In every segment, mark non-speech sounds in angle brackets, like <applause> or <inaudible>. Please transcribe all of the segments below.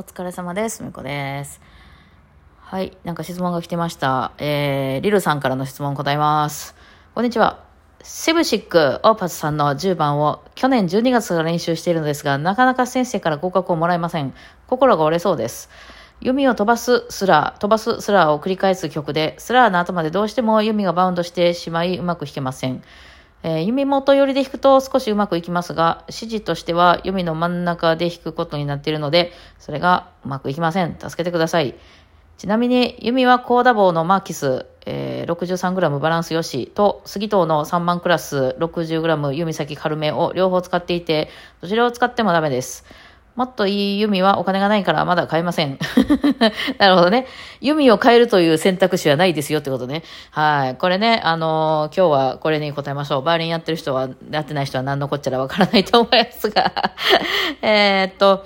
お疲れ様です。みこです。はい。なんか質問が来てました。えー、リルさんからの質問答えます。こんにちは。セブシック・オーパスさんの10番を去年12月から練習しているのですが、なかなか先生から合格をもらえません。心が折れそうです。弓を飛ばすスラー、飛ばすスラーを繰り返す曲で、スラーの後までどうしても弓がバウンドしてしまい、うまく弾けません。えー弓元寄りで弾くと少しうまくいきますが、指示としては弓の真ん中で弾くことになっているので、それがうまくいきません。助けてください。ちなみに、弓はコーダ棒のマーキス、え 63g バランス良しと、杉藤の3万クラス 60g 弓先軽めを両方使っていて、どちらを使ってもダメです。もっといい弓はお金がないからまだ買えません。<laughs> なるほどね。弓を変えるという選択肢はないですよってことね。はい。これね、あのー今日はこれに答えましょう。バイオリンやってる人は、やってない人は何のこっちゃらわからないと思いますが。<laughs> えっと、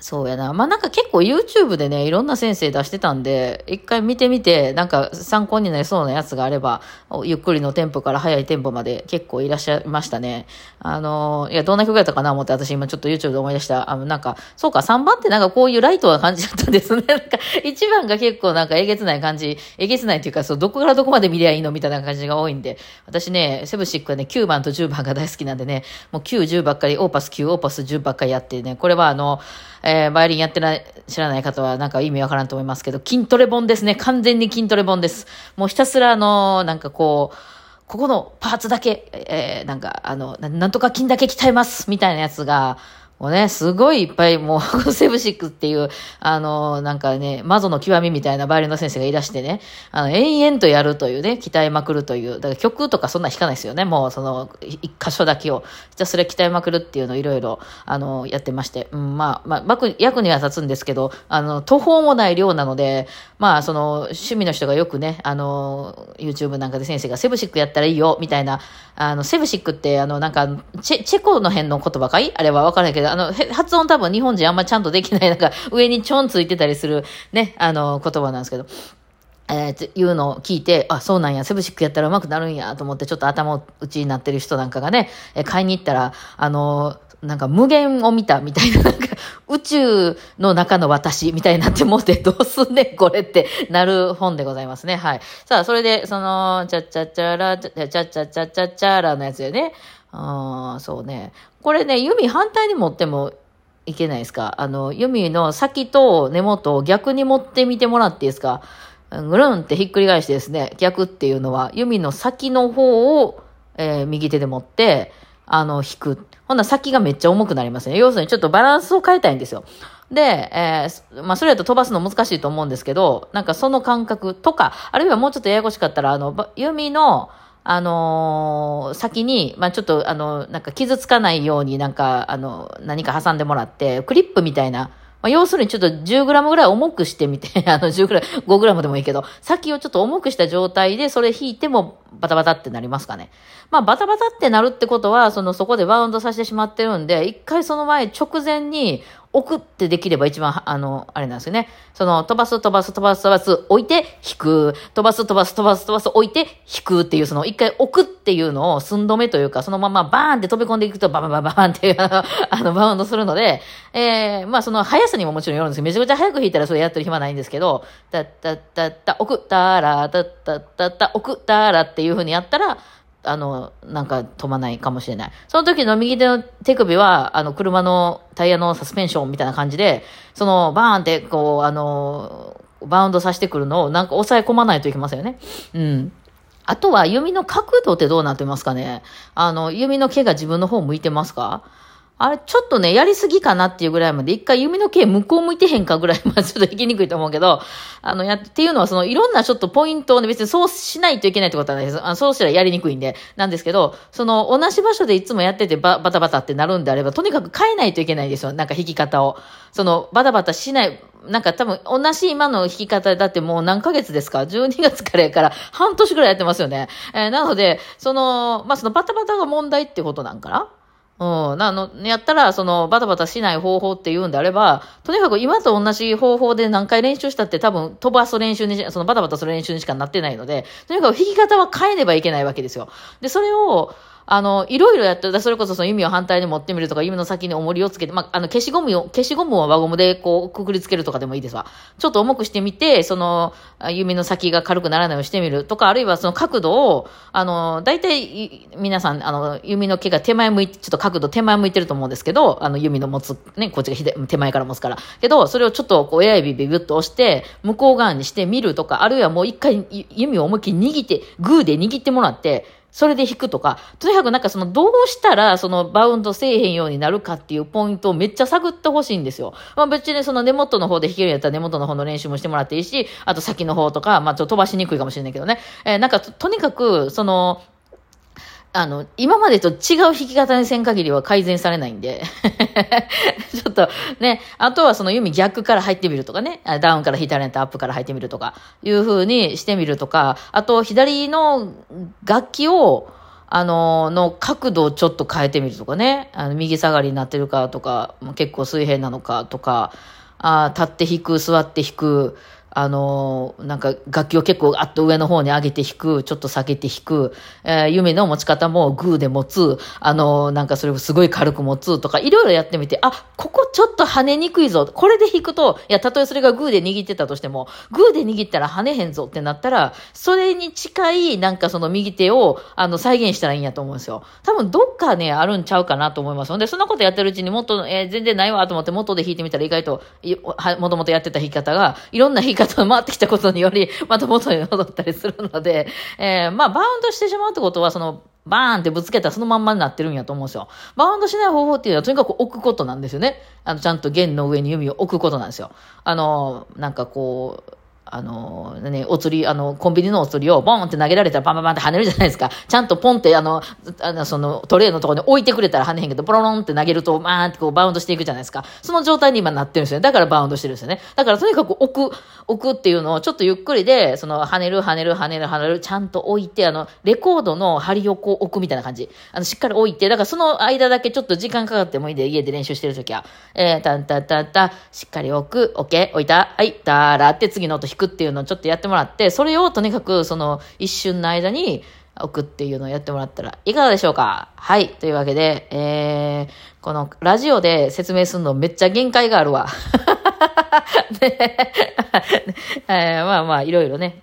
そうやな。まあ、なんか結構 YouTube でね、いろんな先生出してたんで、一回見てみて、なんか参考になりそうなやつがあれば、ゆっくりのテンポから速いテンポまで結構いらっしゃいましたね。あの、いや、どんな曲やったかな思って私今ちょっと YouTube で思い出した。あの、なんか、そうか、3番ってなんかこういうライトな感じだったんですね。<laughs> なんか、1番が結構なんかえげつない感じ、えげつないっていうか、そう、どこからどこまで見りゃいいの？みたいな感じが多いんで、私ね、セブシックはね、9番と10番が大好きなんでね、もう9、10ばっかり、オーパス9、オーパス10ばっかりやってね、これはあの、えーバイオリンやってない、知らない方はなんか意味わからんと思いますけど、筋トレ本ですね。完全に筋トレ本です。もうひたすらあの、なんかこう、ここのパーツだけ、えーなんかあのな、なんとか筋だけ鍛えますみたいなやつが、もうね、すごいいっぱいもう、セブシックっていう、あの、なんかね、魔女の極みみたいなバイオリンの先生がいらしてね、あの、延々とやるというね、鍛えまくるという、だから曲とかそんな弾かないですよね、もうその、一箇所だけを、ひたすら鍛えまくるっていうのをいろいろ、あの、やってまして、うん、まあ、まあ、役には立つんですけど、あの、途方もない量なので、まあ、その、趣味の人がよくね、あの、YouTube なんかで先生がセブシックやったらいいよ、みたいな、あの、セブシックって、あの、なんか、チェ、チェコの辺の言葉かい？あれはわからないけど、あの、発音多分日本人あんまちゃんとできない、なんか、上にちょんついてたりする、ね、あの、言葉なんですけど、えー、いうのを聞いて、あ、そうなんや、セブシックやったら上手くなるんや、と思って、ちょっと頭打ちになってる人なんかがね、えー買いに行ったら、あのーなんか無限を見たみたいな、なんか宇宙の中の私みたいになってもってどうすんねんこれってなる本でございますね。はい。さあ、それで、その、チャチャチャラ、チャチャチャチャチャチャラのやつでね。あーそうね。これね、弓反対に持ってもいけないですか？あの、弓の先と根元を逆に持ってみてもらっていいですか？ぐるんってひっくり返してですね、逆っていうのは、弓の先の方を、えー右手で持って、あの、引く。ほんな先がめっちゃ重くなりますね。要するにちょっとバランスを変えたいんですよ。で、えーまあ、それだと飛ばすの難しいと思うんですけど、なんかその感覚とか、あるいはもうちょっとややこしかったら、あの、弓の、あのー先に、まあ、ちょっと、あの、なんか傷つかないようになんか、あの、何か挟んでもらって、クリップみたいな、まあ、要するにちょっと 10g ぐらい重くしてみて、<laughs> あの 10g、5g でもいいけど、先をちょっと重くした状態でそれ引いてもバタバタってなりますかね。まあバタバタってなるってことは、そのそこでバウンドさせてしまってるんで、一回その前直前に置くってできれば一番、あの、あれなんですよね。その飛ばす飛ばす飛ばす飛ばす置いて引く、飛ばす飛ばす飛ばす飛ばす置いて引くっていう、その一回置くっていうのを寸止めというか、そのままバーンって飛び込んでいくとバババババーンっていう、<laughs> あの、バウンドするので、えー、まあその速さにももちろんよるんですけど、めちゃくちゃ速く弾いたらそれやってる暇ないんですけど、たったったった、置く、たら、たったったった、置く、たらっていう風にやったら、あの、なんか飛ばないかもしれない。その時の右手の手首は、あの、車のタイヤのサスペンションみたいな感じで、その、バーンって、こう、あの、バウンドさせてくるのを、なんか抑え込まないといけませんよね。うん。あとは、弓の角度ってどうなってますかねあの、弓の毛が自分の方向いてますかあれ、ちょっとね、やりすぎかなっていうぐらいまで、一回弓の毛向こう向いてへんかぐらいまでちょっと引きにくいと思うけど、<laughs> あの、やって、いうのは、その、いろんなちょっとポイントをね、別にそうしないといけないってことはないです。あそうしたらやりにくいんで、なんですけど、その、同じ場所でいつもやっててババタバタってなるんであれば、とにかく変えないといけないですよ。なんか弾き方を。その、バタバタしない、なんか多分、同じ今の弾き方だってもう何ヶ月ですか ?12 月からやから半年ぐらいやってますよね。えーなので、その、まあ、そのバタバタが問題ってことなんかな？うん。あの、やったら、その、バタバタしない方法って言うんであれば、とにかく今と同じ方法で何回練習したって多分飛ばす練習に、そのバタバタする練習にしかなってないので、とにかく弾き方は変えねばいけないわけですよ。で、それを、あの、いろいろやって、それこそその弓を反対に持ってみるとか、弓の先に重りをつけて、まあ、あの、消しゴムを、消しゴムを輪ゴムでこう、くくりつけるとかでもいいですわ。ちょっと重くしてみて、その、弓の先が軽くならないようにしてみるとか、あるいはその角度を、あの、大体、皆さん、あの、弓の毛が手前向いて、ちょっと角度手前向いてると思うんですけど、あの、弓の持つ、ね、こっちが左手前から持つから。けど、それをちょっとこう、親指ビビッと押して、向こう側にしてみるとか、あるいはもう一回弓を思いっきり握って、グーで握ってもらって、それで弾くとか、とにかくなんかそのどうしたらそのバウンドせえへんようになるかっていうポイントをめっちゃ探ってほしいんですよ。まあ別にその根元の方で弾けるんやったら根元の方の練習もしてもらっていいし、あと先の方とか、まあちょっと飛ばしにくいかもしれないけどね。えー、なんかとにかくその、あの、今までと違う弾き方にせん限りは改善されないんで。<laughs> ちょっとね、あとはその弓逆から入ってみるとかね、ダウンから弾いたらアップから入ってみるとか、いう風にしてみるとか、あと左の楽器を、あの、の角度をちょっと変えてみるとかね、あの右下がりになってるかとか、結構水平なのかとか、あ立って弾く、座って弾く、あの、なんか楽器を結構あっと上の方に上げて弾く、ちょっと下げて弾く、えー、弓の持ち方もグーで持つ、あの、なんかそれをすごい軽く持つとか、いろいろやってみて、あ、ここちょっと跳ねにくいぞ。これで弾くと、いや、たとえそれがグーで握ってたとしても、グーで握ったら跳ねへんぞってなったら、それに近い、なんかその右手を、あの、再現したらいいんやと思うんですよ。多分どっかね、あるんちゃうかなと思いますので、そんなことやってるうちにもっと、えー、全然ないわと思って元で弾いてみたら意外と、もともとやってた弾き方が、いろんな弾き方と回ってきたことにより、また元に戻ったりするので、えー、まあ、バウンドしてしまうってことは、その、バーンってぶつけたらそのまんまになってるんやと思うんですよ。バウンドしない方法っていうのはとにかく置くことなんですよね。あの、ちゃんと弦の上に弓を置くことなんですよ。あの、なんかこう、あの、ね、お釣り、あの、コンビニのお釣りをボンって投げられたらパンパンパンって跳ねるじゃないですか。ちゃんとポンって、あの、あの、その、トレーのところに置いてくれたら跳ねへんけど、ポロロンって投げると、バーンってこうバウンドしていくじゃないですか。その状態に今なってるんですよね。だからバウンドしてるんですよね。だからとにかく置く、置くっていうのをちょっとゆっくりで、その、跳ねる、跳ねる、跳ねる、跳ねる、ちゃんと置いて、あの、レコードの針をこう置くみたいな感じ。あの、しっかり置いて、だからその間だけちょっと時間かかってもいいで、家で練習してるときは。えー、たんたんたんた、しっかり置く、オッケー、置いた、はい、だーらって次の音弾くくっていうのをちょっとやってもらって、それをとにかくその一瞬の間に置くっていうのをやってもらったらいかがでしょうか？はい。というわけで、えー、このラジオで説明するのめっちゃ限界があるわ。<laughs> ね。<laughs> えー、まあまあ、いろいろね、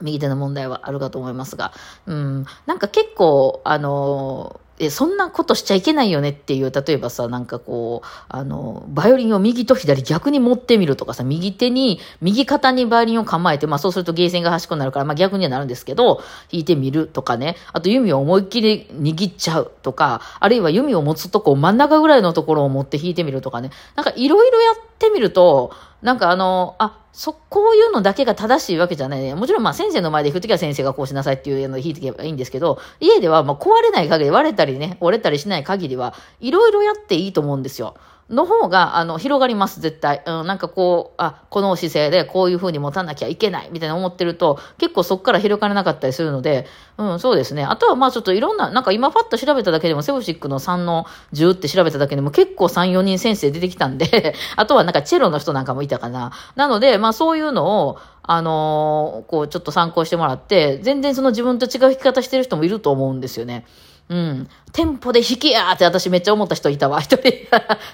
右手の問題はあるかと思いますが、うん、なんか結構、あのえ、そんなことしちゃいけないよねっていう、例えばさ、なんかこう、あの、バイオリンを右と左逆に持ってみるとかさ、右手に、右肩にバイオリンを構えて、まあそうするとゲーセンが端っこになるから、まあ逆にはなるんですけど、弾いてみるとかね、あと弓を思いっきり握っちゃうとか、あるいは弓を持つとこ真ん中ぐらいのところを持って弾いてみるとかね、なんかいろいろやってみると、なんかあの、あ、そ、こういうのだけが正しいわけじゃないね。もちろんまあ先生の前で弾くときは先生がこうしなさいっていうのを弾いていけばいいんですけど、家ではまあ壊れない限り、割れたりね、折れたりしない限りは、いろいろやっていいと思うんですよ。の方が、あの、広がります、絶対。うん、なんかこう、あ、この姿勢でこういう風に持たなきゃいけない、みたいな思ってると、結構そこから広がれなかったりするので、うん、そうですね。あとはまあちょっといろんな、なんか今パッと調べただけでも、セブシックの3の10って調べただけでも結構3、4人先生出てきたんで <laughs> あとはなんかチェロの人なんかもいたかな。なので、まあそういうのを、あのー、こうちょっと参考してもらって、全然その自分と違う弾き方してる人もいると思うんですよね。うん。テンポで弾けやって私めっちゃ思った人いたわ。一人。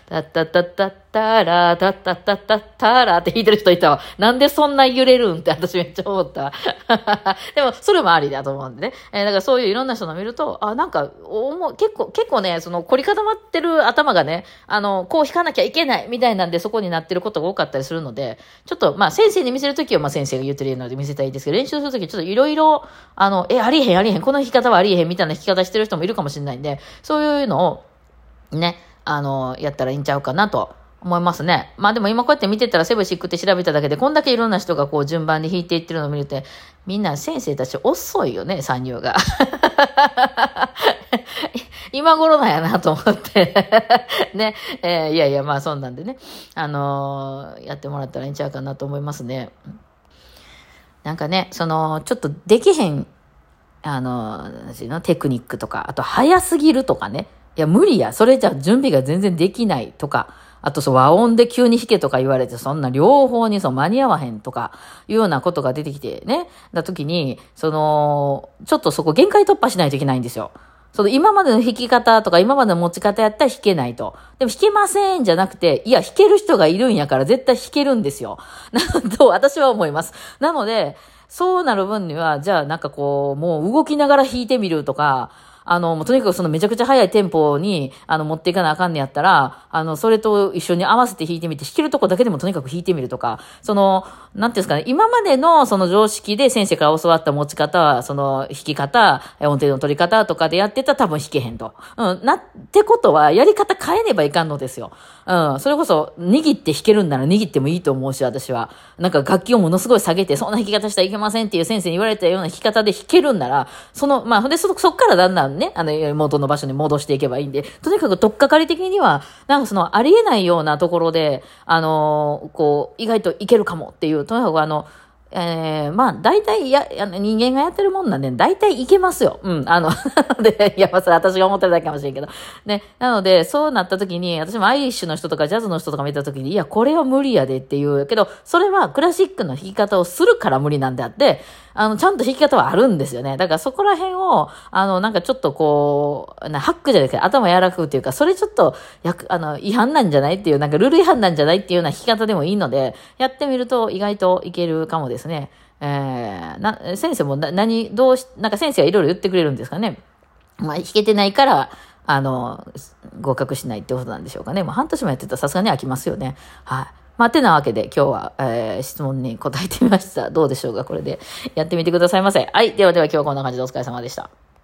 たったったったタラー、タッタッタタタラーって弾いてる人いたわ。なんでそんな揺れるんって私めっちゃ思った。<laughs> でも、それもありだと思うんでね。えー、だからそういういろんな人の見ると、あ、なんか、結構、結構ね、その凝り固まってる頭がね、あの、こう弾かなきゃいけないみたいなんでそこになってることが多かったりするので、ちょっと、まあ先生に見せるときはまあ先生が言ってるので見せたらいいですけど、練習するときちょっといろいろ、あの、え、ありえへんありえへん、この弾き方はありえへんみたいな弾き方してる人もいるかもしれないんで、そういうのを、ね、あの、やったらいいんちゃうかなと思いますね。まあでも今こうやって見てたらセブシックって調べただけで、こんだけいろんな人がこう順番に弾いていってるのを見ると、みんな先生たち遅いよね、参入が。<laughs> 今頃なんやなと思って <laughs> ね。えー、いやいや、まあそんなんでね、あのー、やってもらったらいいんちゃうかなと思いますね。なんかね、その、ちょっとできへんあの、の？テクニックとか、あと早すぎるとかね。いや、無理や。それじゃ準備が全然できないとか、あとそう和音で急に弾けとか言われて、そんな両方にそう間に合わへんとか、いうようなことが出てきてね、な時に、その、ちょっとそこ限界突破しないといけないんですよ。その今までの弾き方とか今までの持ち方やったら弾けないと。でも弾けませんじゃなくて、いや、弾ける人がいるんやから絶対弾けるんですよ。<laughs> なんと私は思います。なので、そうなる分には、じゃあなんかこう、もう動きながら弾いてみるとか、あの、もうとにかくそのめちゃくちゃ速いテンポに、あの、持っていかなあかんねやったら、あの、それと一緒に合わせて弾いてみて、弾けるとこだけでもとにかく弾いてみるとか、その、なんていうんですかね、今までのその常識で先生から教わった持ち方、その弾き方、音程の取り方とかでやってたら多分弾けへんと。うん、なってことは、やり方変えねばいかんのですよ。うん、それこそ、握って弾けるんなら握ってもいいと思うし、私は。なんか楽器をものすごい下げて、そんな弾き方したらいけませんっていう先生に言われたような弾き方で弾けるんなら、その、まあ、で、そ、そっからだんだんね、あの、元の場所に戻していけばいいんで、とにかくとっかかり的には、なんかその、ありえないようなところで、あの、こう、意外といけるかもっていう、とにかくあの、えー、まあ、大体や、あの人間がやってるもんなんで、大体いけますよ。うん。あの、<laughs> で、いや、まあ、それ私が思ってるだけかもしれんけど。ね。なので、そうなった時に、私もアイリッシュの人とかジャズの人とか見た時に、いや、これは無理やでっていう。けど、それはクラシックの弾き方をするから無理なんであって、あの、ちゃんと弾き方はあるんですよね。だからそこら辺を、あの、なんかちょっとこう、なハックじゃないですか、頭柔らかくっていうか、それちょっと、やくあの、違反なんじゃないっていう、なんかルール違反なんじゃないっていうような弾き方でもいいので、やってみると意外といけるかもですね。えー、な、先生もな、何、どうし、なんか先生がいろいろ言ってくれるんですかね。まあ、弾けてないから、あの、合格しないってことなんでしょうかね。まあ、半年もやってたらさすがに飽きますよね。はい。まあ、てなわけで今日は、えー、質問に答えてみました。どうでしょうかこれでやってみてくださいませ。はい。ではでは今日はこんな感じでお疲れ様でした。